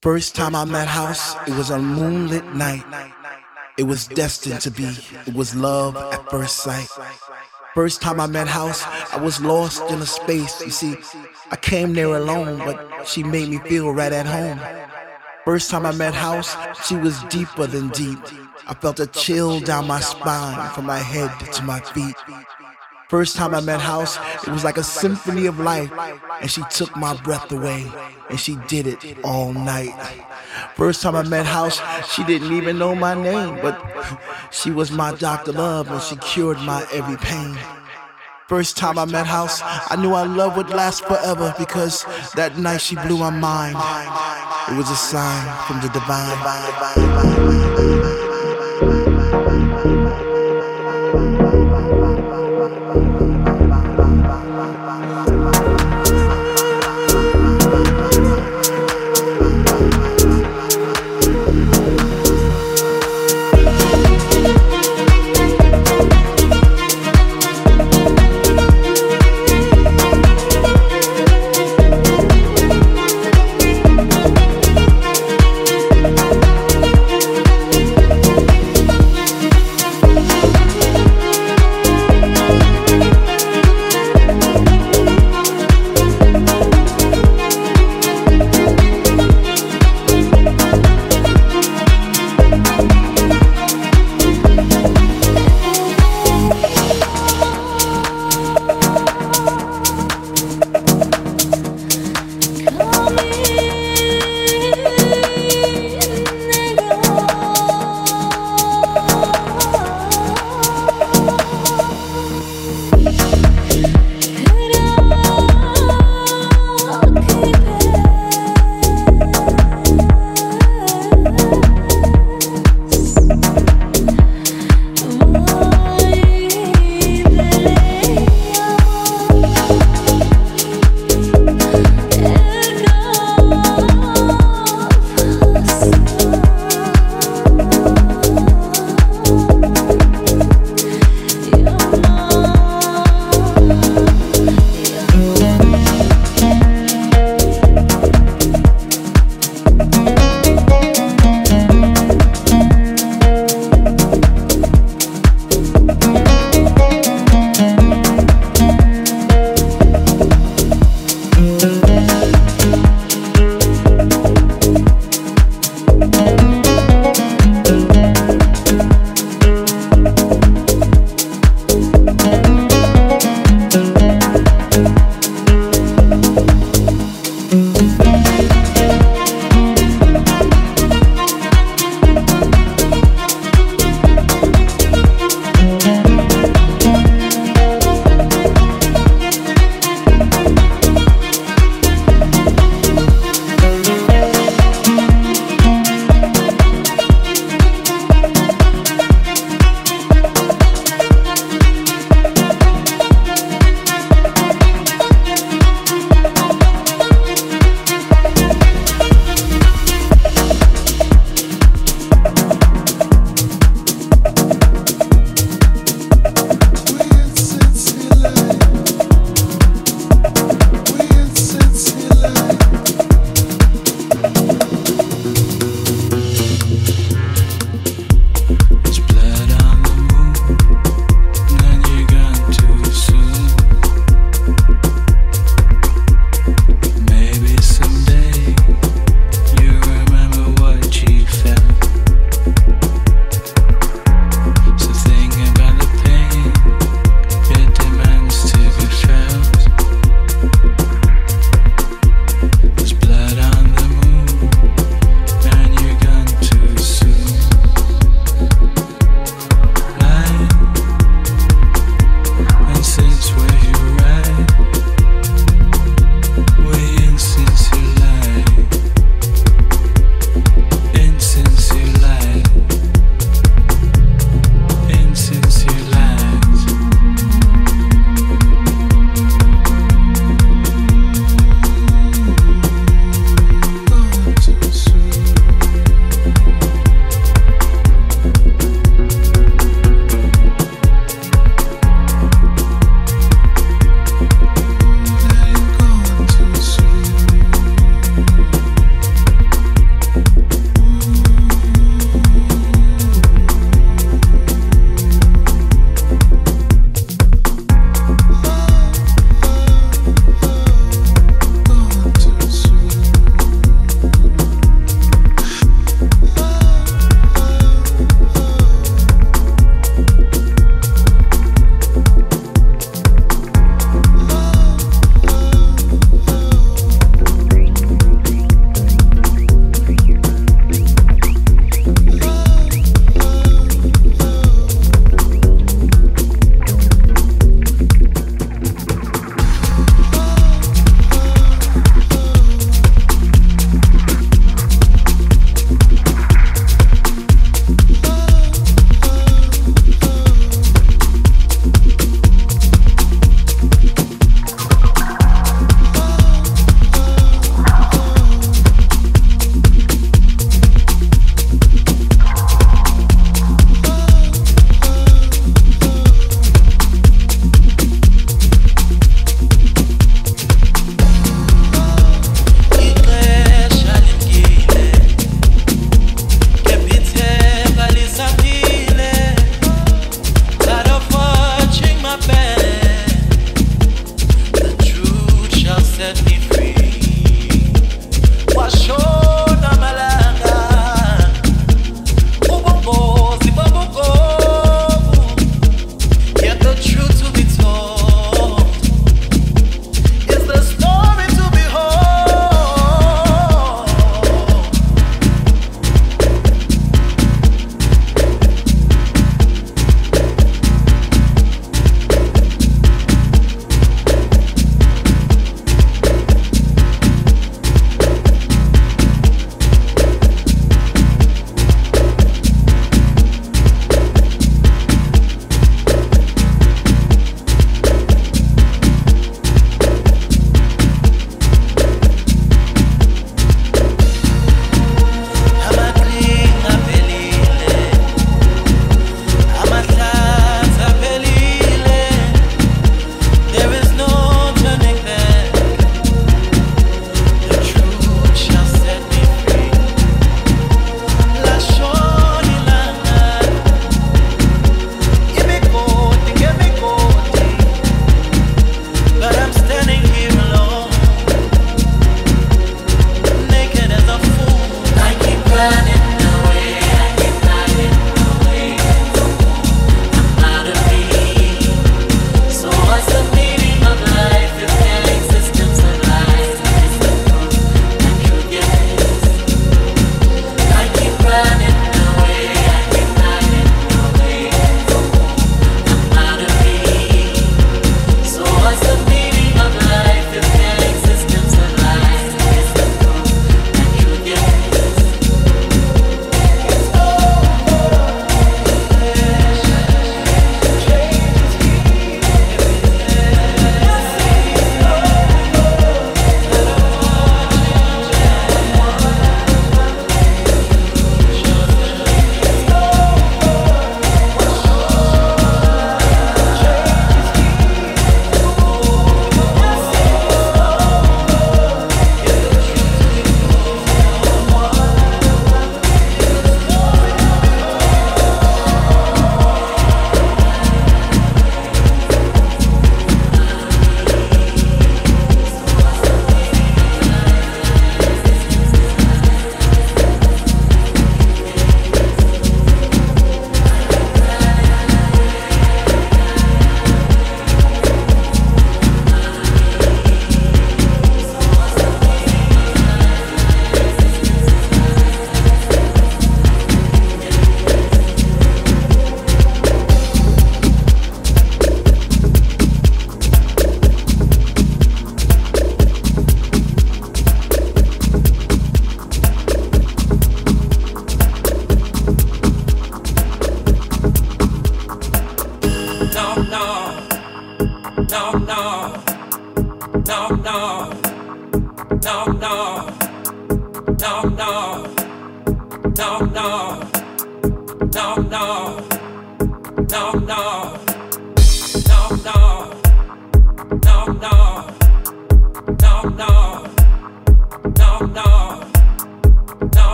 First time I met House, it was a moonlit night. It was destined to be. It was love at first sight. First time I met House, I was lost in a space. You see, I came there alone, but she made me feel right at home. First time I met House, she was deeper than deep. I felt a chill down my spine from my head to my feet. First time I met House, it was like a symphony of life, and she took my breath away, and she did it all night. First time I met House, she didn't even know my name, but she was my Dr. Love, and she cured my every pain. First time I met House, I knew our love would last forever because that night she blew my mind. It was a sign from the divine.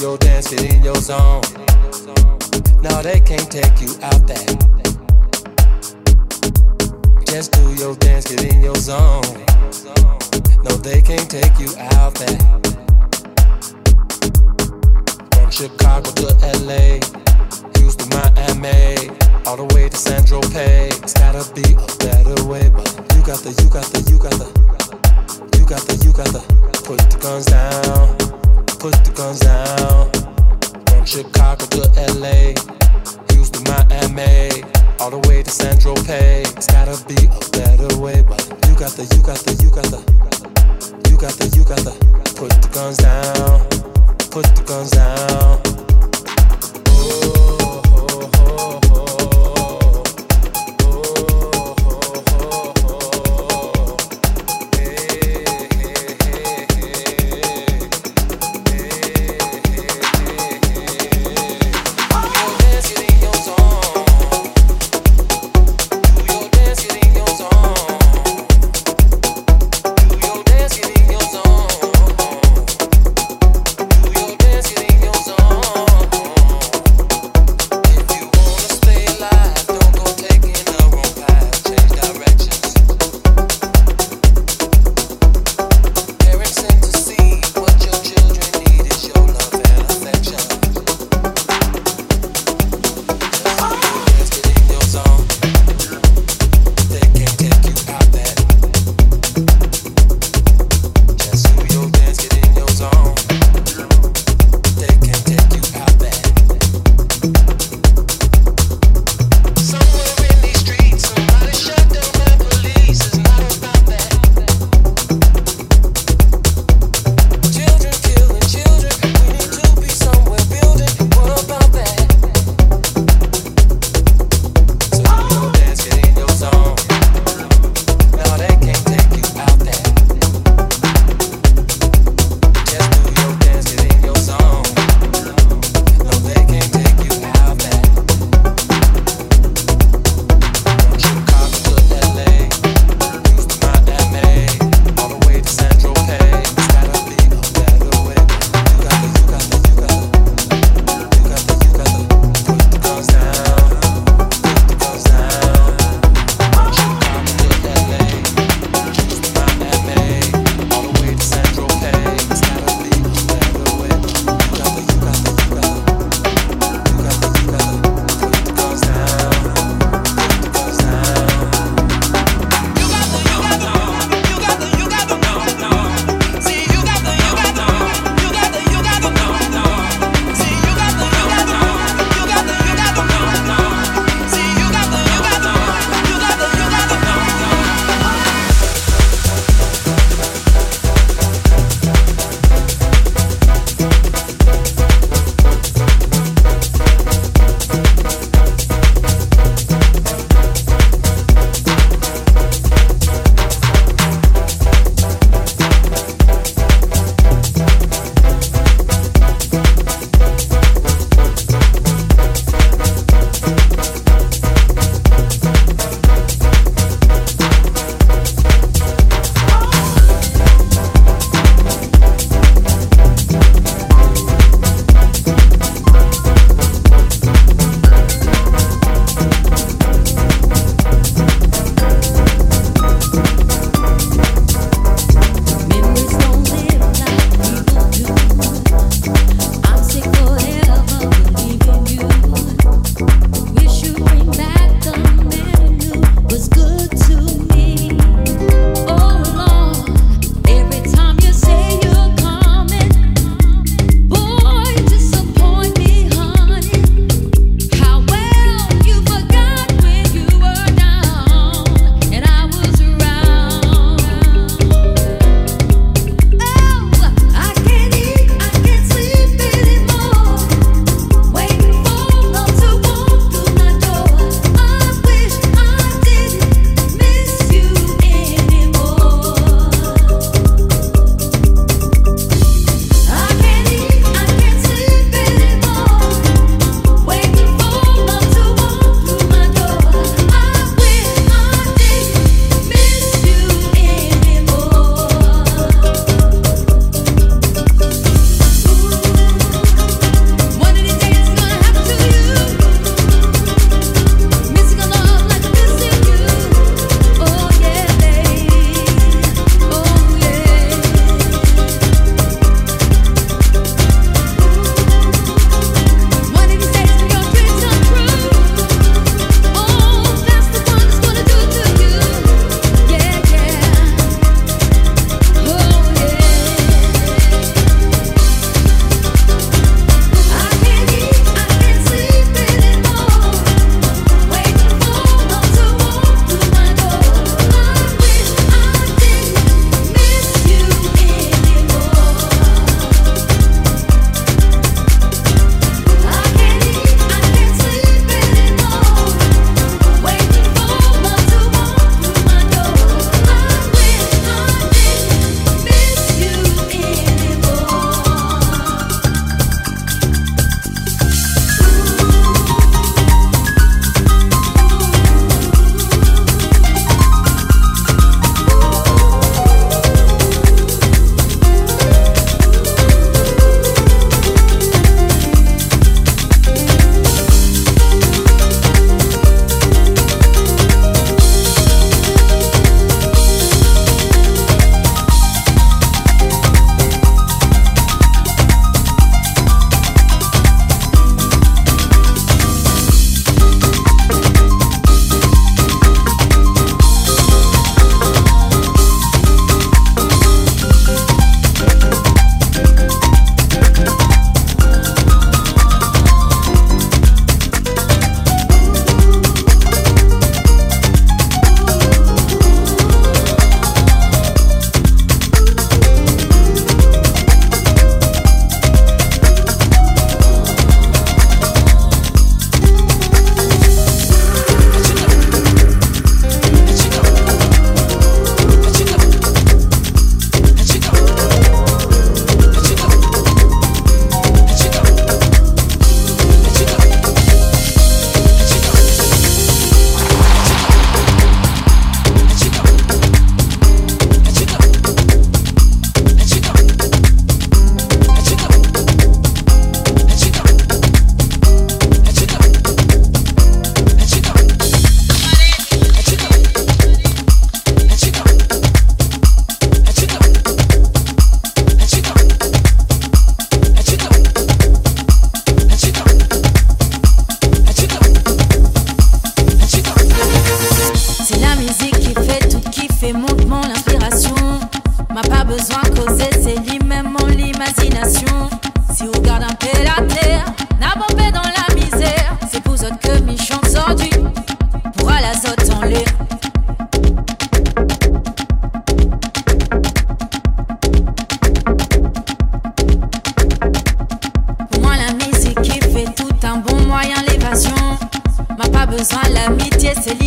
your dance, sit in your zone. No, they can't take you out that. Just do your dance, get in your zone. No, they can't take you out that. From Chicago to LA, Houston, Miami, all the way to San Tropez. It's gotta be a better way, but you got the, you got the, you got the, you got the, you got the. Put the guns down put the guns down. From Chicago to LA, Houston, Miami, all the way to San Tropez. It's gotta be a better way, but you got the, you got the, you got the, you got the, you got the. Put the guns down, put the guns down. Oh.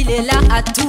il est là à tout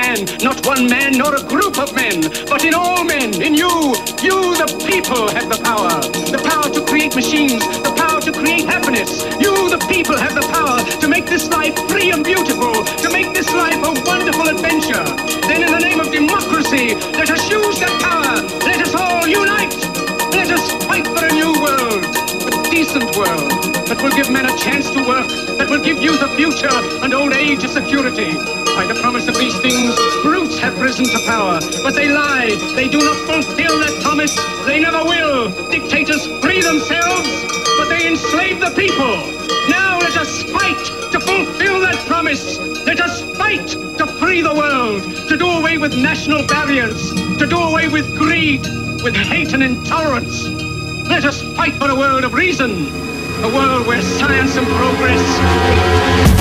man, not one man nor a group of men, but in all men, in you. You, the people, have the power. The power to create machines, the power to create happiness. You, the people, have the power to make this life free and beautiful, to make this life a wonderful adventure. Then in the name of democracy, let us use that power. Let us all unite. Let us fight for a new world, a decent world, that will give men a chance to work, that will give youth a future and old age a security. By the promise of these things, brutes have risen to power, but they lie. They do not fulfill that promise. They never will. Dictators free themselves, but they enslave the people. Now let us fight to fulfill that promise. Let us fight to free the world, to do away with national barriers, to do away with greed, with hate and intolerance. Let us fight for a world of reason, a world where science and progress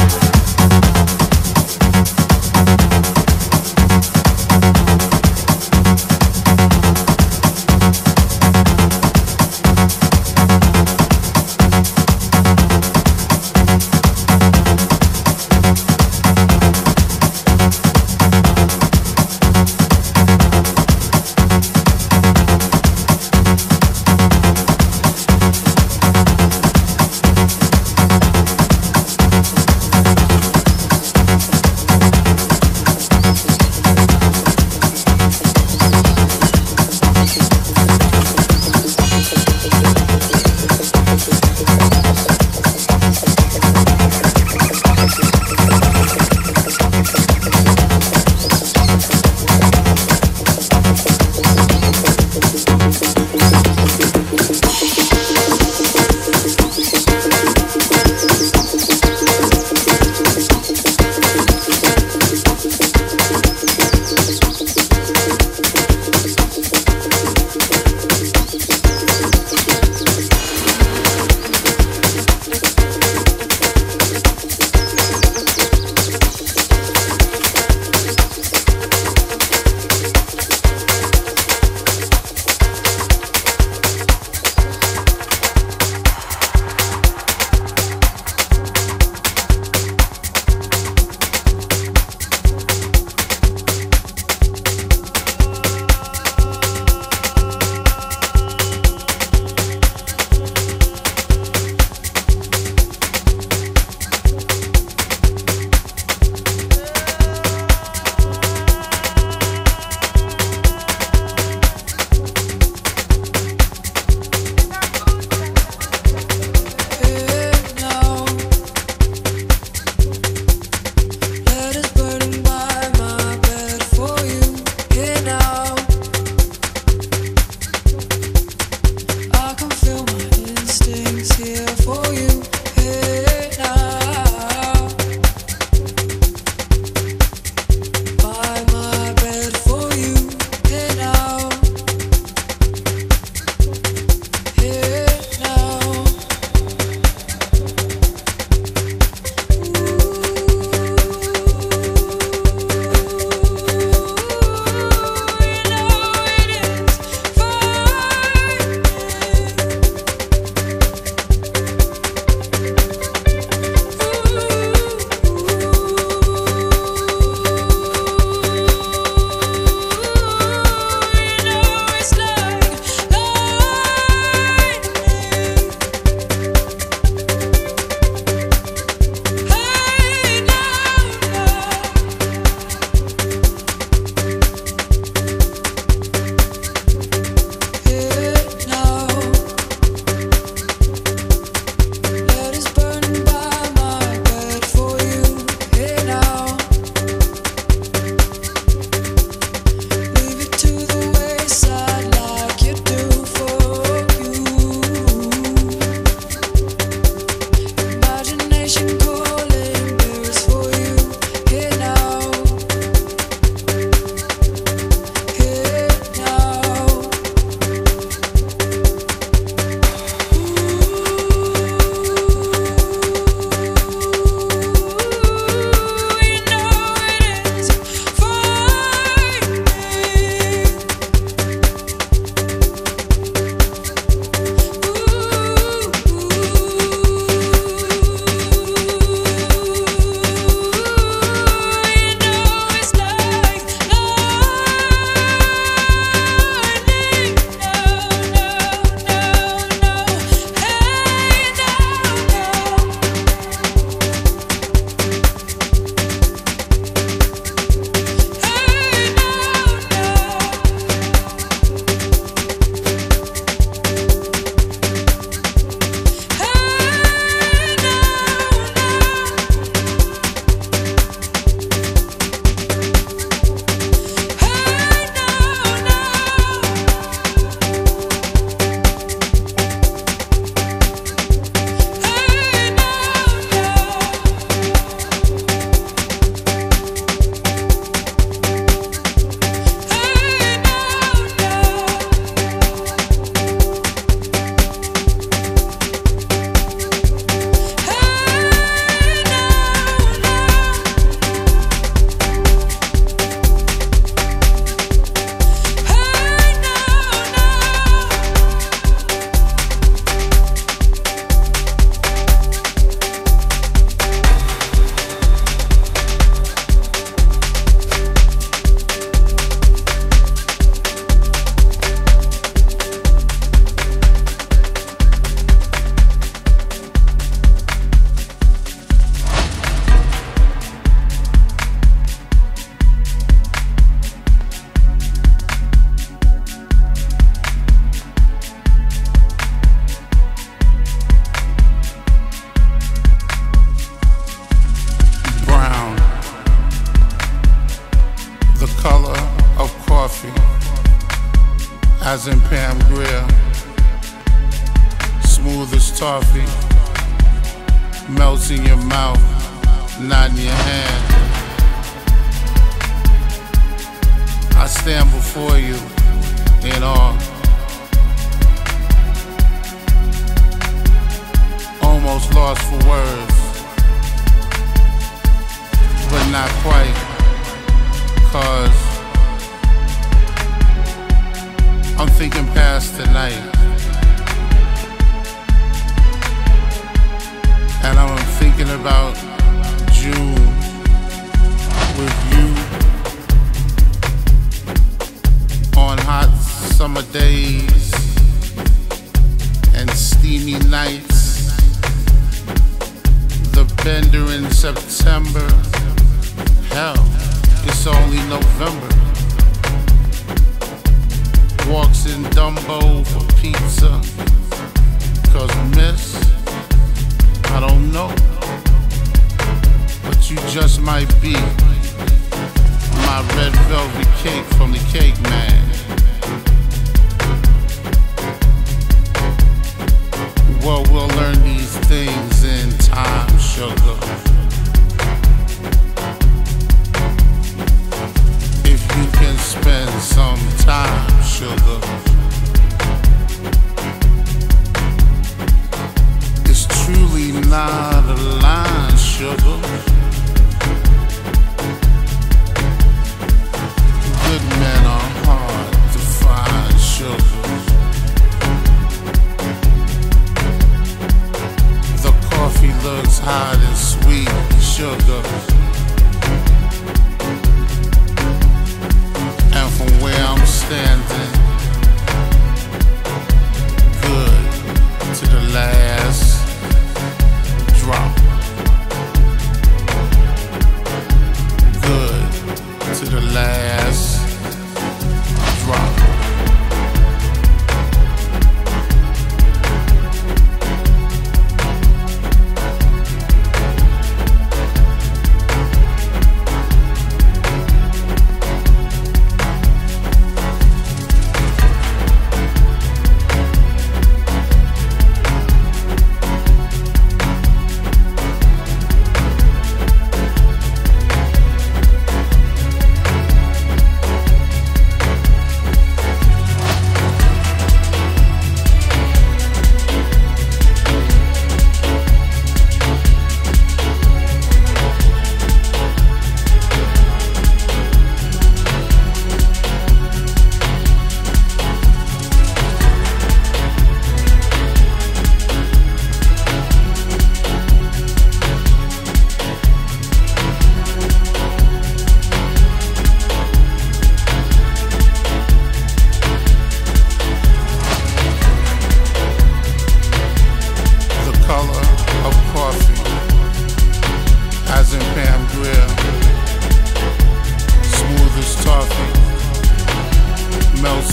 days and steamy nights. The bender in September.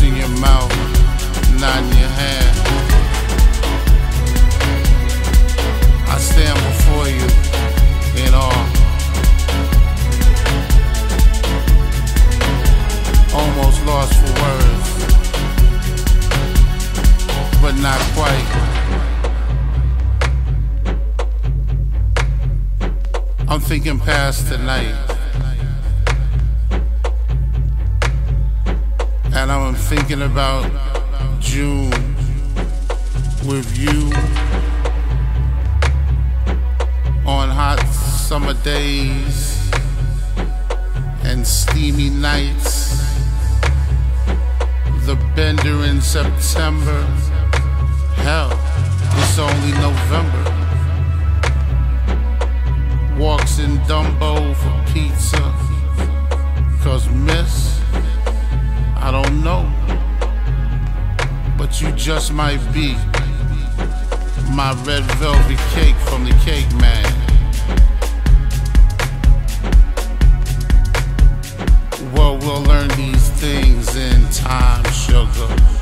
In your mouth, not in your hand. I stand before you in awe. Almost lost for words, but not quite. I'm thinking past tonight. And I'm thinking about June with you on hot summer days and steamy nights. The bender in September. Hell, it's only November walks in Dumbo for pizza. Cause miss, I don't know. But you just might be my red velvet cake from the cake man. Well, we'll learn these things in time, sugar.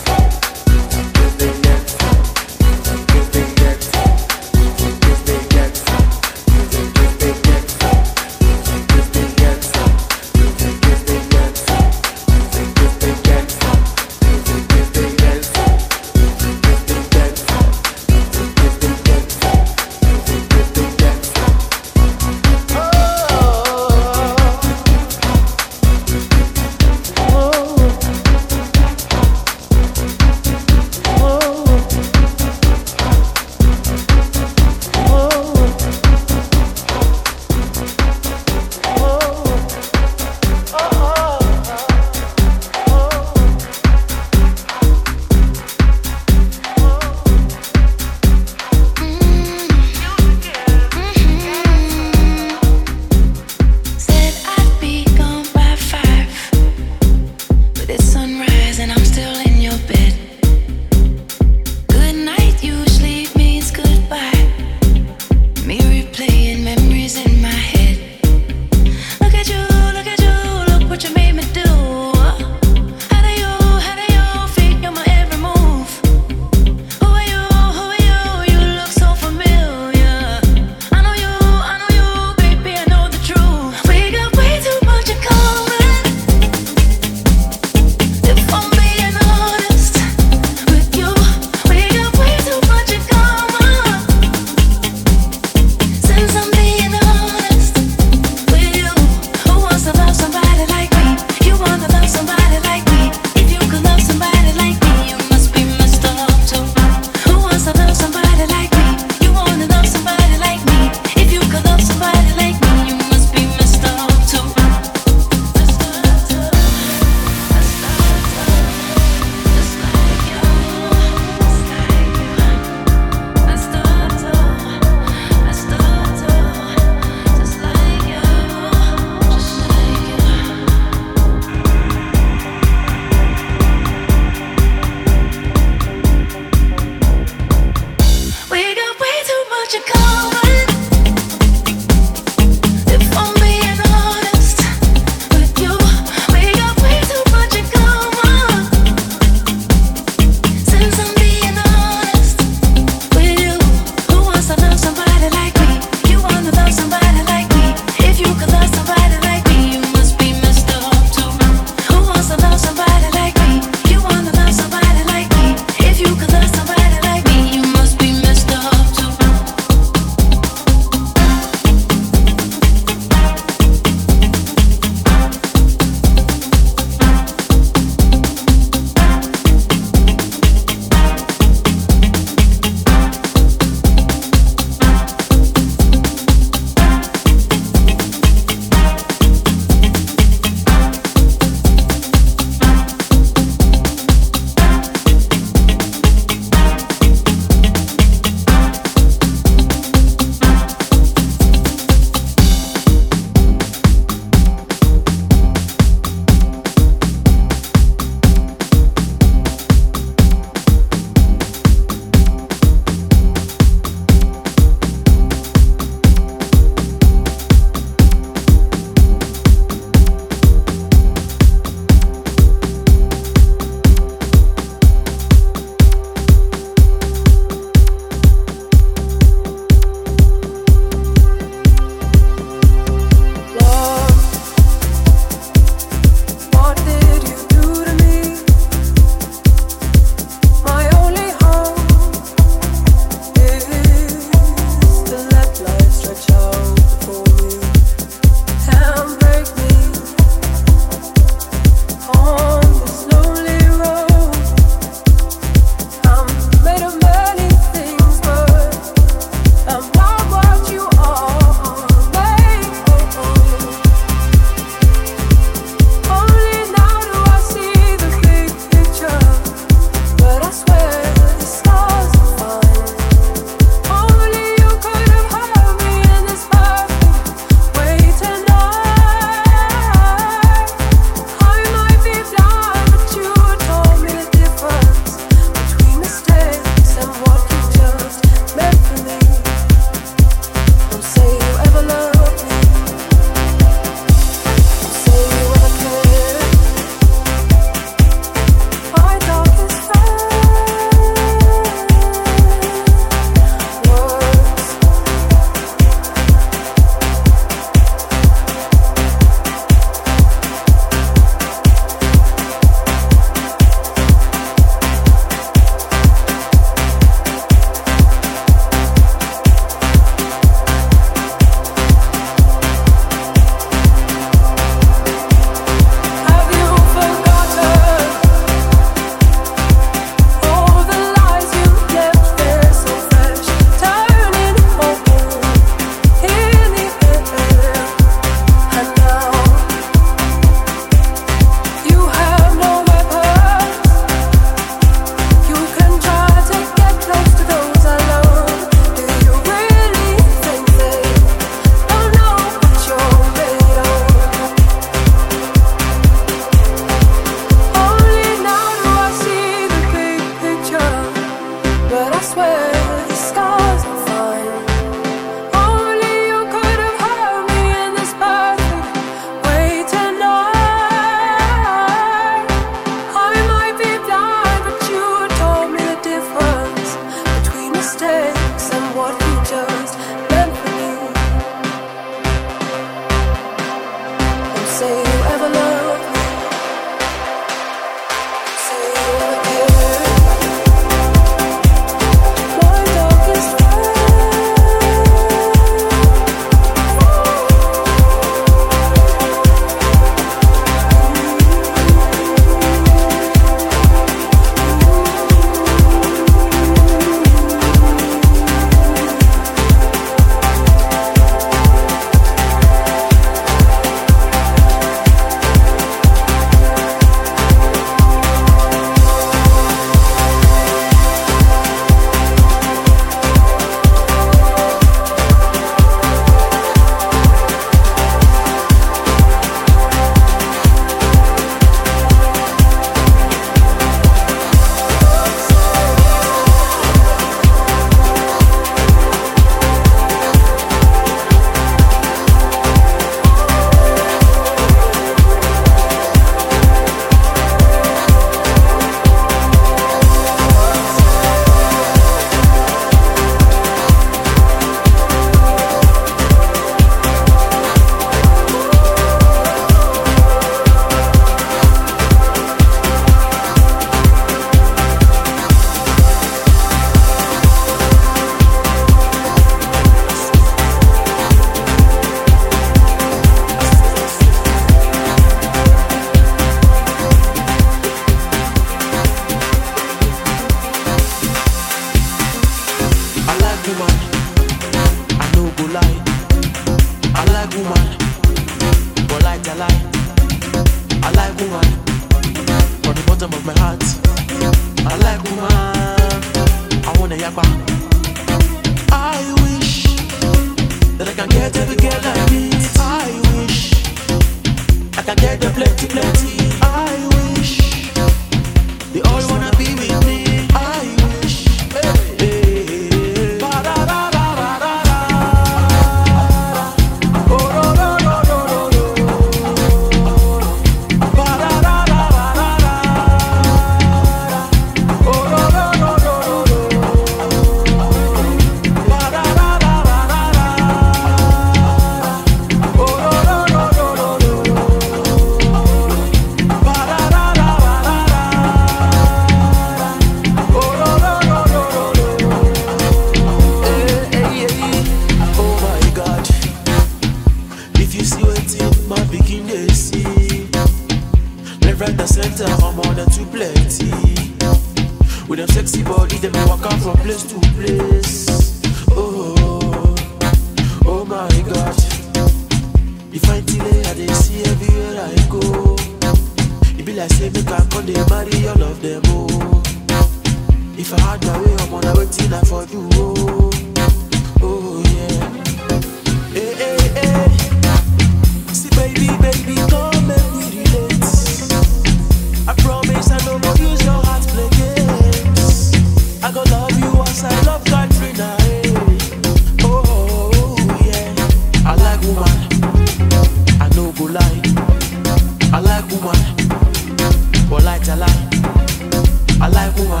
I like woman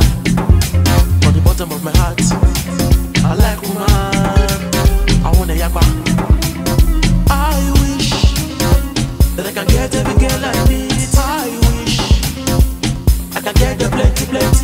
from the bottom of my heart. I like woman. I want a yakba. I wish that I can get every girl I meet. I wish I can get the plenty, plenty.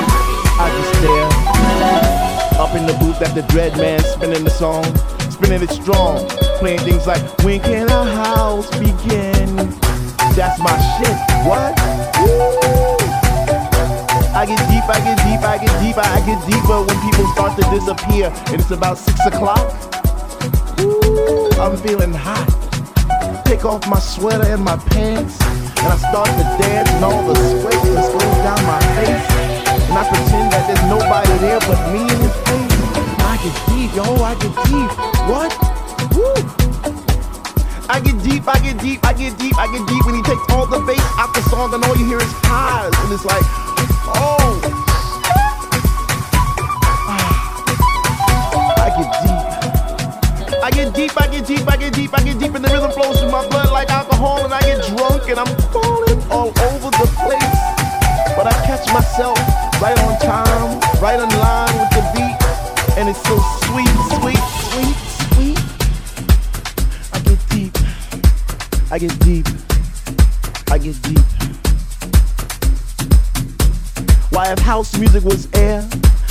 I just stare up in the booth at the dread man spinning the song, spinning it strong, playing things like When can our house begin? That's my shit. What? I get deep, I get deep, I get deeper, I get deeper when people start to disappear. And it's about six o'clock. I'm feeling hot. Take off my sweater and my pants. And I start to dance and all the sweat just goes down my face. And I pretend that there's nobody there but me in this face. I get deep, yo, I get deep. What? Woo! I get deep, I get deep, I get deep, I get deep when he takes all the bass out the song and all you hear is highs. And it's like, oh. I get deep. I get deep, I get deep, I get deep, I get deep, and the rhythm flows through my blood like alcohol, and I get drunk and I'm falling all over the place. But I catch myself right on time, right in line with the beat, and it's so sweet, sweet, sweet. Sweet. I get deep. I get deep. I get deep. Why, if house music was air,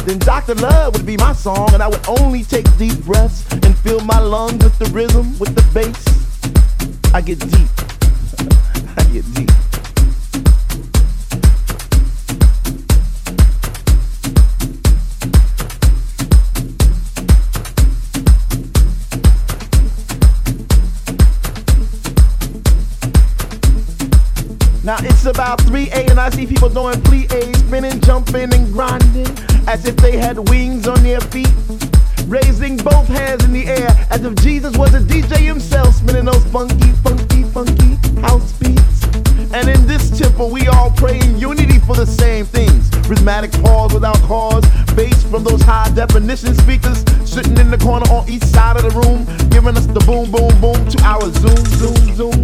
then Dr. Love would be my song, and I would only take deep breaths and fill my lungs with the rhythm, with the bass. I get deep. I get deep. Now it's about 3A and I see people doing plié, spinning, jumping, and grinding as if they had wings on their feet. Raising both hands in the air as if Jesus was a DJ himself, spinning those funky, funky, funky house beats. And in this temple, we all pray in unity for the same things. Rhythmic pause without cause, bass from those high definition speakers sitting in the corner on each side of the room, giving us the boom, boom, boom to our zoom, zoom, zoom.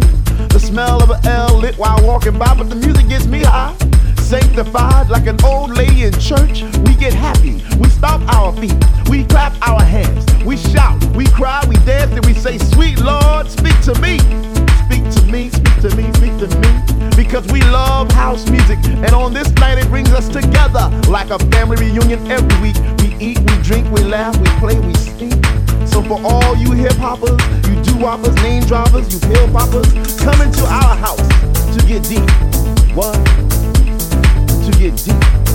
The smell of an L lit while walking by, but the music gets me high. Sanctified like an old lady in church, we get happy. We stomp our feet, we clap our hands, we shout, we cry, we dance, and we say, Sweet Lord, speak to me. Speak to me, speak to me, speak to me. Because we love house music, and on this night it brings us together like a family reunion every week. We eat, we drink, we laugh, we play, we sing. So for all you hip hoppers, you do woppers, name droppers, you pill poppers, come into our house to get deep. What? To get deep.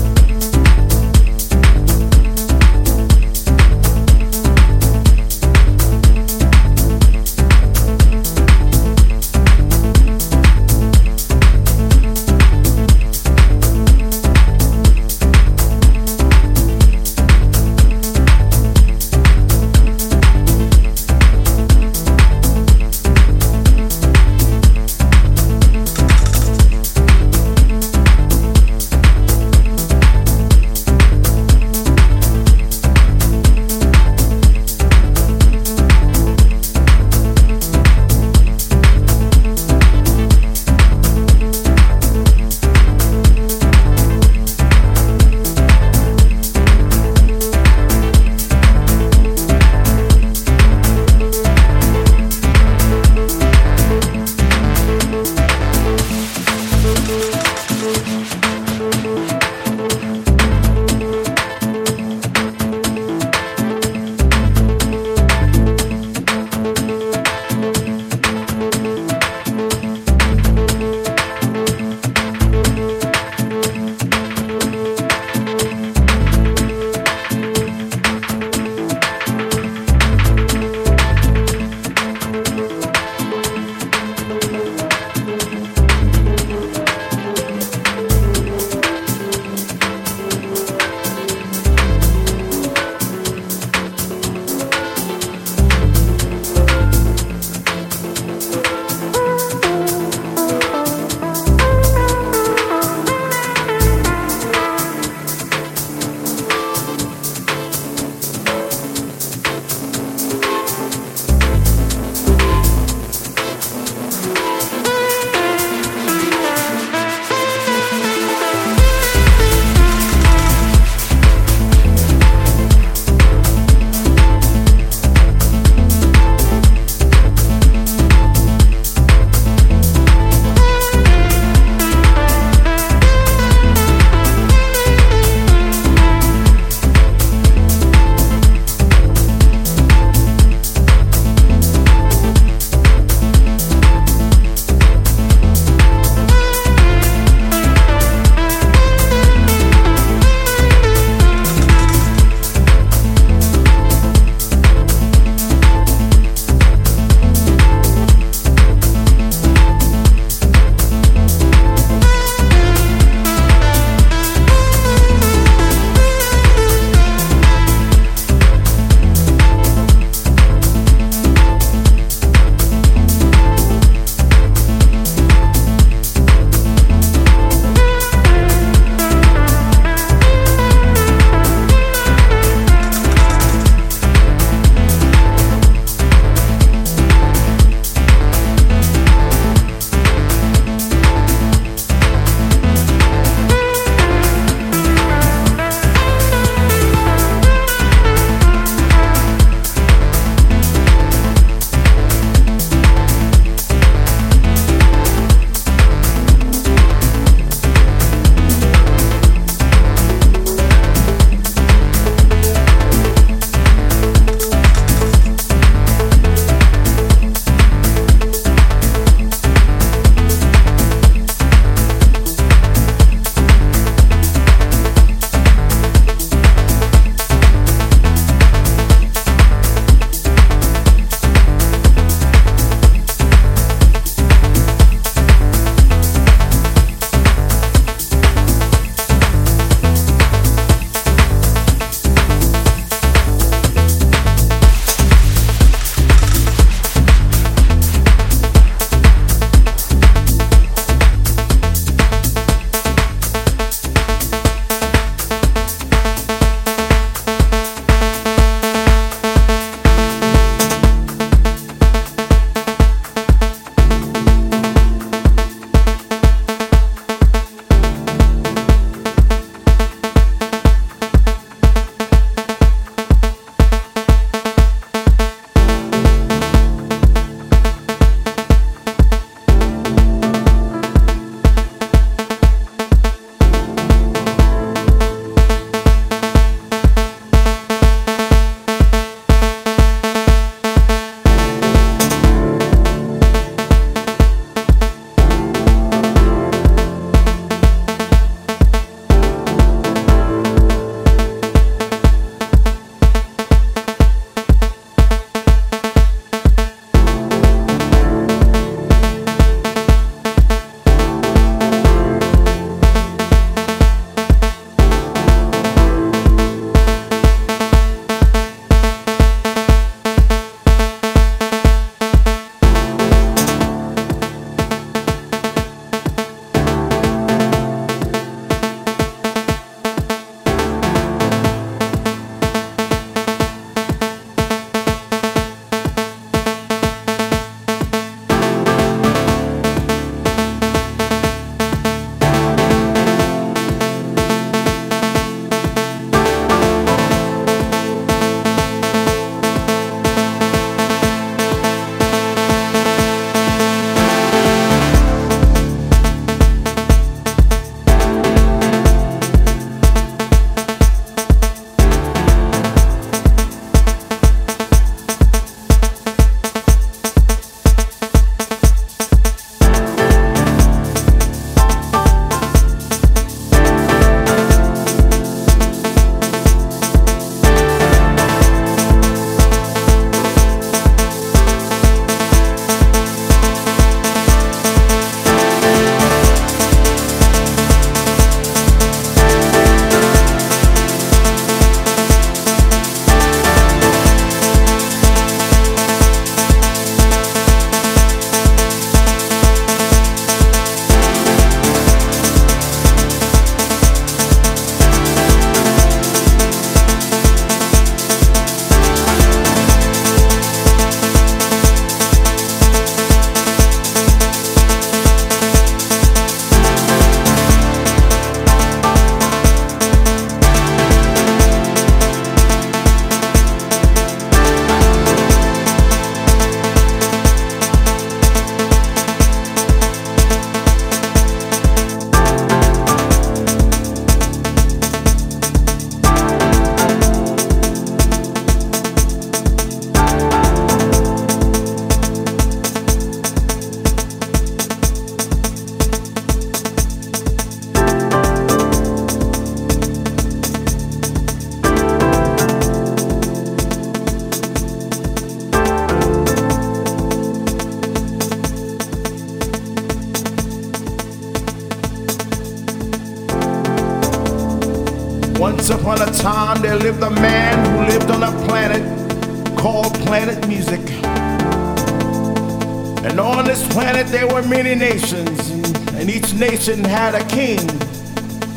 nation had a king,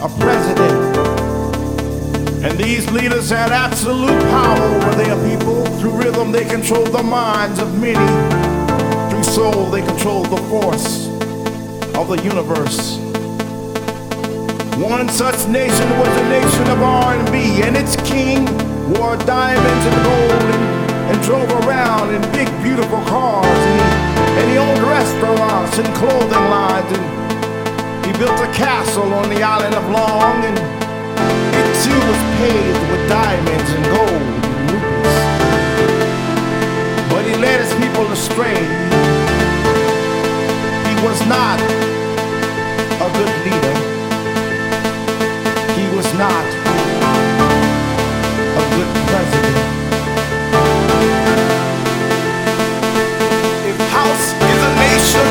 a president, and these leaders had absolute power over their people. Through rhythm, they controlled the minds of many. Through soul, they controlled the force of the universe. One such nation was the nation of R&B, and its king wore diamonds and gold and, and drove around in big, beautiful cars. And he, and he owned restaurants and clothing lines and built a castle on the island of Long, and it too was paved with diamonds and gold and rubies. But he led his people astray. He was not a good leader. He was not a good president. If house is a nation,